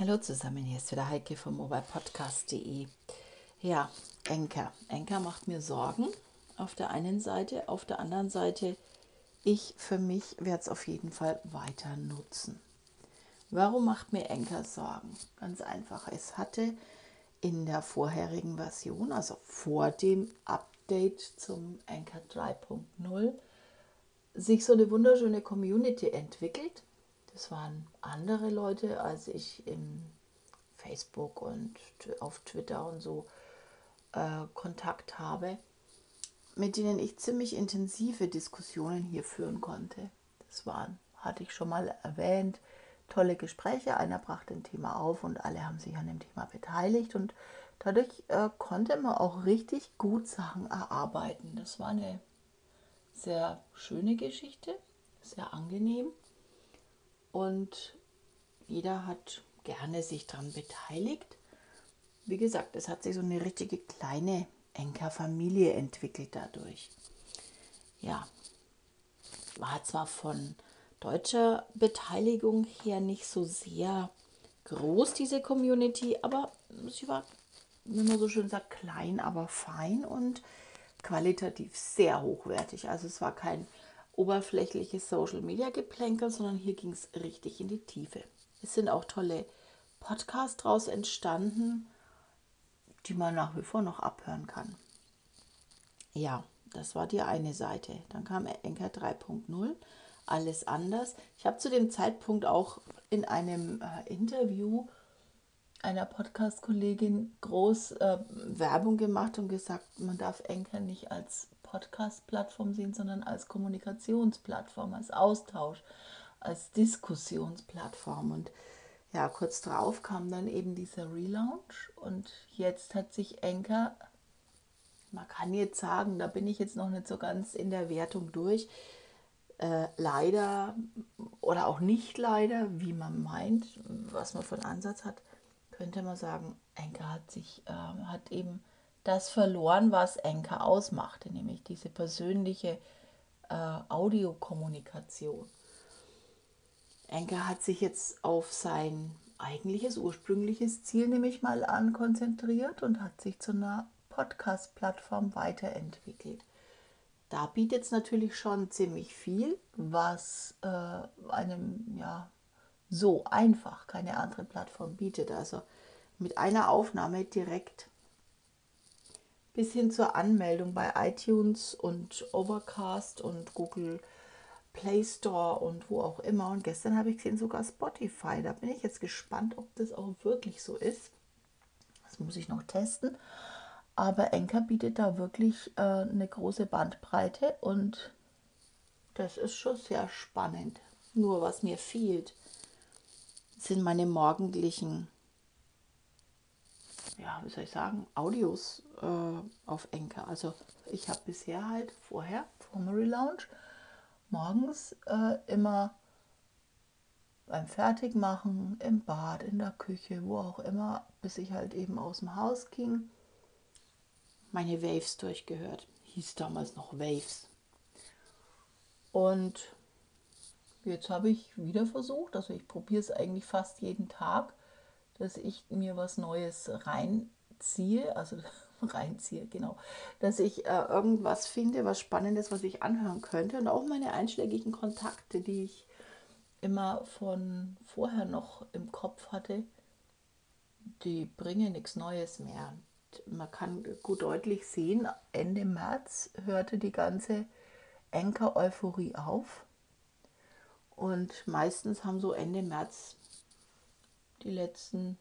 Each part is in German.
Hallo zusammen, hier ist wieder Heike vom mobilepodcast.de. Ja, Enker. Enker macht mir Sorgen auf der einen Seite, auf der anderen Seite, ich für mich werde es auf jeden Fall weiter nutzen. Warum macht mir Enker Sorgen? Ganz einfach, es hatte in der vorherigen Version, also vor dem Update zum Enker 3.0, sich so eine wunderschöne Community entwickelt das waren andere Leute, als ich im Facebook und auf Twitter und so äh, Kontakt habe, mit denen ich ziemlich intensive Diskussionen hier führen konnte. Das waren, hatte ich schon mal erwähnt, tolle Gespräche. Einer brachte ein Thema auf und alle haben sich an dem Thema beteiligt und dadurch äh, konnte man auch richtig gut Sachen erarbeiten. Das war eine sehr schöne Geschichte, sehr angenehm und jeder hat gerne sich daran beteiligt. Wie gesagt, es hat sich so eine richtige kleine Enkerfamilie entwickelt dadurch. Ja, war zwar von deutscher Beteiligung her nicht so sehr groß, diese Community, aber sie war, wie man so schön sagt, klein, aber fein und qualitativ sehr hochwertig. Also es war kein oberflächliches Social Media Geplänkel, sondern hier ging es richtig in die Tiefe. Es sind auch tolle Podcasts daraus entstanden, die man nach wie vor noch abhören kann. Ja, das war die eine Seite. Dann kam Enker 3.0, alles anders. Ich habe zu dem Zeitpunkt auch in einem äh, Interview einer Podcast-Kollegin groß äh, Werbung gemacht und gesagt, man darf Enker nicht als Podcast-Plattform sehen, sondern als Kommunikationsplattform, als Austausch, als Diskussionsplattform. Und ja, kurz darauf kam dann eben dieser Relaunch und jetzt hat sich Enker, man kann jetzt sagen, da bin ich jetzt noch nicht so ganz in der Wertung durch, äh, leider oder auch nicht leider, wie man meint, was man von Ansatz hat, könnte man sagen, Enker hat sich, äh, hat eben das verloren, was Enker ausmachte, nämlich diese persönliche äh, Audiokommunikation. Enker hat sich jetzt auf sein eigentliches, ursprüngliches Ziel, nämlich mal an, konzentriert und hat sich zu einer Podcast-Plattform weiterentwickelt. Da bietet es natürlich schon ziemlich viel, was äh, einem ja so einfach keine andere Plattform bietet. Also mit einer Aufnahme direkt bis hin zur Anmeldung bei iTunes und Overcast und Google Play Store und wo auch immer. Und gestern habe ich gesehen sogar Spotify. Da bin ich jetzt gespannt, ob das auch wirklich so ist. Das muss ich noch testen. Aber Enker bietet da wirklich äh, eine große Bandbreite und das ist schon sehr spannend. Nur was mir fehlt, sind meine morgendlichen ja, wie soll ich sagen, Audios äh, auf Enker. Also ich habe bisher halt vorher, vor Relaunch, morgens äh, immer beim Fertigmachen, im Bad, in der Küche, wo auch immer, bis ich halt eben aus dem Haus ging, meine Waves durchgehört. Hieß damals noch Waves. Und jetzt habe ich wieder versucht, also ich probiere es eigentlich fast jeden Tag, dass ich mir was Neues reinziehe, also reinziehe, genau, dass ich äh, irgendwas finde, was Spannendes, was ich anhören könnte und auch meine einschlägigen Kontakte, die ich immer von vorher noch im Kopf hatte, die bringen nichts Neues mehr. Und man kann gut deutlich sehen, Ende März hörte die ganze Enker-Euphorie auf. Und meistens haben so Ende März die letzten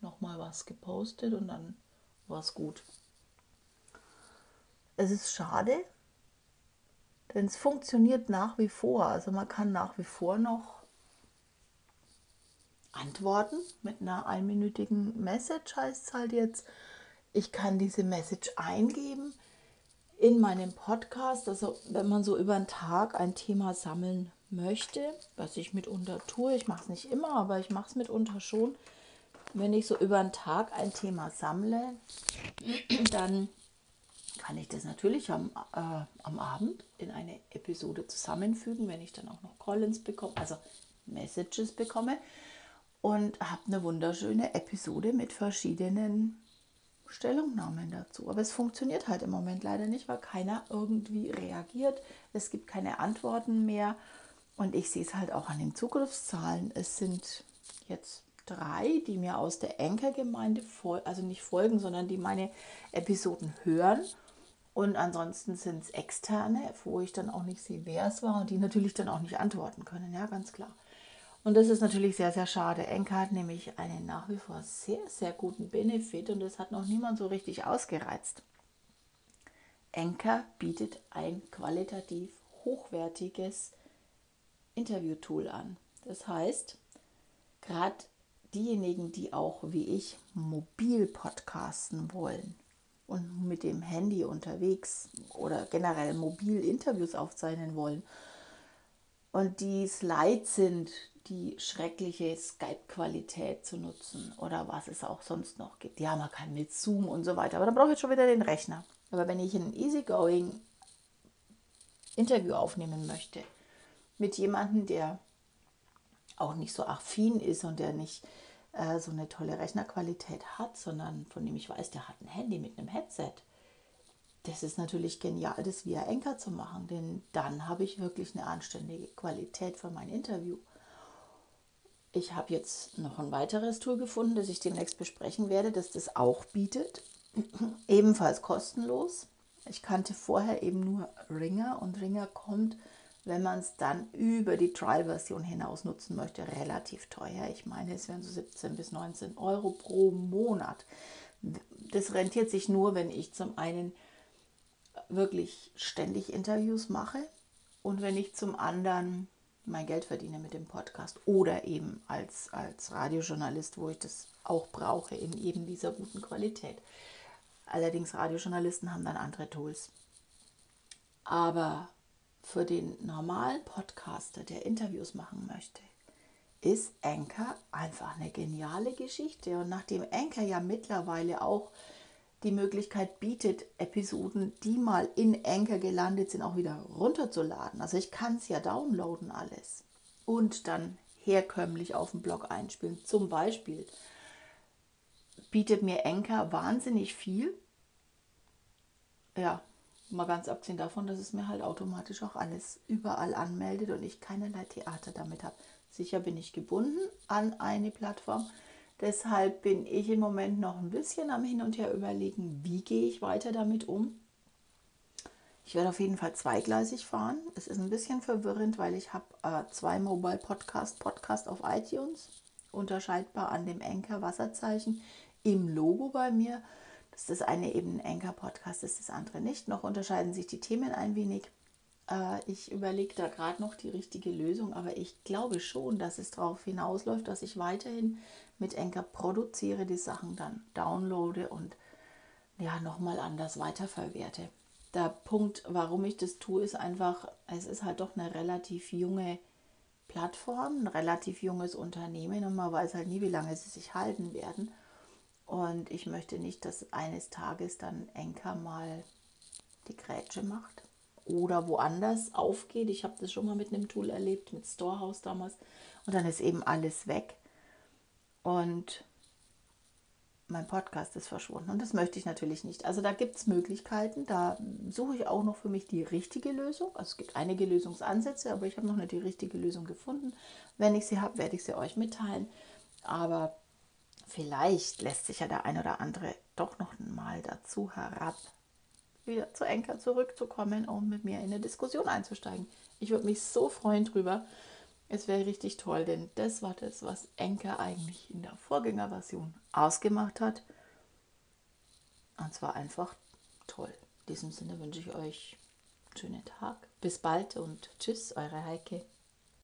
nochmal was gepostet und dann war es gut. Es ist schade, denn es funktioniert nach wie vor. Also man kann nach wie vor noch antworten mit einer einminütigen Message, heißt es halt jetzt. Ich kann diese Message eingeben in meinem Podcast. Also wenn man so über einen Tag ein Thema sammeln möchte, was ich mitunter tue, ich mache es nicht immer, aber ich mache es mitunter schon, wenn ich so über einen Tag ein Thema sammle, dann kann ich das natürlich am, äh, am Abend in eine Episode zusammenfügen, wenn ich dann auch noch Collins bekomme, also Messages bekomme. und habe eine wunderschöne Episode mit verschiedenen Stellungnahmen dazu. Aber es funktioniert halt im Moment leider nicht, weil keiner irgendwie reagiert. Es gibt keine Antworten mehr. Und ich sehe es halt auch an den Zugriffszahlen. Es sind jetzt drei, die mir aus der Enker-Gemeinde, also nicht folgen, sondern die meine Episoden hören. Und ansonsten sind es externe, wo ich dann auch nicht sehe, wer es war und die natürlich dann auch nicht antworten können. Ja, ganz klar. Und das ist natürlich sehr, sehr schade. Enker hat nämlich einen nach wie vor sehr, sehr guten Benefit und das hat noch niemand so richtig ausgereizt. Enker bietet ein qualitativ hochwertiges Interviewtool an. Das heißt, gerade diejenigen, die auch wie ich mobil podcasten wollen und mit dem Handy unterwegs oder generell mobil Interviews aufzeichnen wollen und die es leid sind, die schreckliche Skype-Qualität zu nutzen oder was es auch sonst noch gibt. Ja, man kann mit Zoom und so weiter, aber dann brauche ich schon wieder den Rechner. Aber wenn ich ein easygoing Interview aufnehmen möchte mit jemandem, der auch nicht so affin ist und der nicht äh, so eine tolle Rechnerqualität hat, sondern von dem ich weiß, der hat ein Handy mit einem Headset. Das ist natürlich genial, das via Enker zu machen, denn dann habe ich wirklich eine anständige Qualität für mein Interview. Ich habe jetzt noch ein weiteres Tool gefunden, das ich demnächst besprechen werde, das das auch bietet. Ebenfalls kostenlos. Ich kannte vorher eben nur Ringer und Ringer kommt wenn man es dann über die Trial-Version hinaus nutzen möchte, relativ teuer. Ich meine, es wären so 17 bis 19 Euro pro Monat. Das rentiert sich nur, wenn ich zum einen wirklich ständig Interviews mache und wenn ich zum anderen mein Geld verdiene mit dem Podcast oder eben als, als Radiojournalist, wo ich das auch brauche in eben dieser guten Qualität. Allerdings Radiojournalisten haben dann andere Tools. Aber für den normalen Podcaster, der Interviews machen möchte, ist Anchor einfach eine geniale Geschichte. Und nachdem Anchor ja mittlerweile auch die Möglichkeit bietet, Episoden, die mal in Anchor gelandet sind, auch wieder runterzuladen. Also ich kann es ja downloaden alles und dann herkömmlich auf dem Blog einspielen. Zum Beispiel bietet mir Anchor wahnsinnig viel. Ja, Mal ganz abgesehen davon, dass es mir halt automatisch auch alles überall anmeldet und ich keinerlei Theater damit habe. Sicher bin ich gebunden an eine Plattform. Deshalb bin ich im Moment noch ein bisschen am Hin und Her überlegen, wie gehe ich weiter damit um. Ich werde auf jeden Fall zweigleisig fahren. Es ist ein bisschen verwirrend, weil ich habe äh, zwei Mobile Podcast Podcast auf iTunes, unterscheidbar an dem Anker Wasserzeichen im Logo bei mir ist das eine eben ein Anchor-Podcast, ist das andere nicht. Noch unterscheiden sich die Themen ein wenig. Äh, ich überlege da gerade noch die richtige Lösung, aber ich glaube schon, dass es darauf hinausläuft, dass ich weiterhin mit Anchor produziere, die Sachen dann downloade und ja, nochmal anders weiterverwerte. Der Punkt, warum ich das tue, ist einfach, es ist halt doch eine relativ junge Plattform, ein relativ junges Unternehmen und man weiß halt nie, wie lange sie sich halten werden. Und ich möchte nicht, dass eines Tages dann Enker mal die Grätsche macht oder woanders aufgeht. Ich habe das schon mal mit einem Tool erlebt, mit Storehouse damals. Und dann ist eben alles weg. Und mein Podcast ist verschwunden. Und das möchte ich natürlich nicht. Also da gibt es Möglichkeiten. Da suche ich auch noch für mich die richtige Lösung. Also es gibt einige Lösungsansätze, aber ich habe noch nicht die richtige Lösung gefunden. Wenn ich sie habe, werde ich sie euch mitteilen. Aber vielleicht lässt sich ja der ein oder andere doch noch mal dazu herab, wieder zu Enker zurückzukommen, um mit mir in eine Diskussion einzusteigen. Ich würde mich so freuen drüber. Es wäre richtig toll, denn das war das, was Enker eigentlich in der Vorgängerversion ausgemacht hat. Und zwar einfach toll. In diesem Sinne wünsche ich euch einen schönen Tag. Bis bald und tschüss, eure Heike.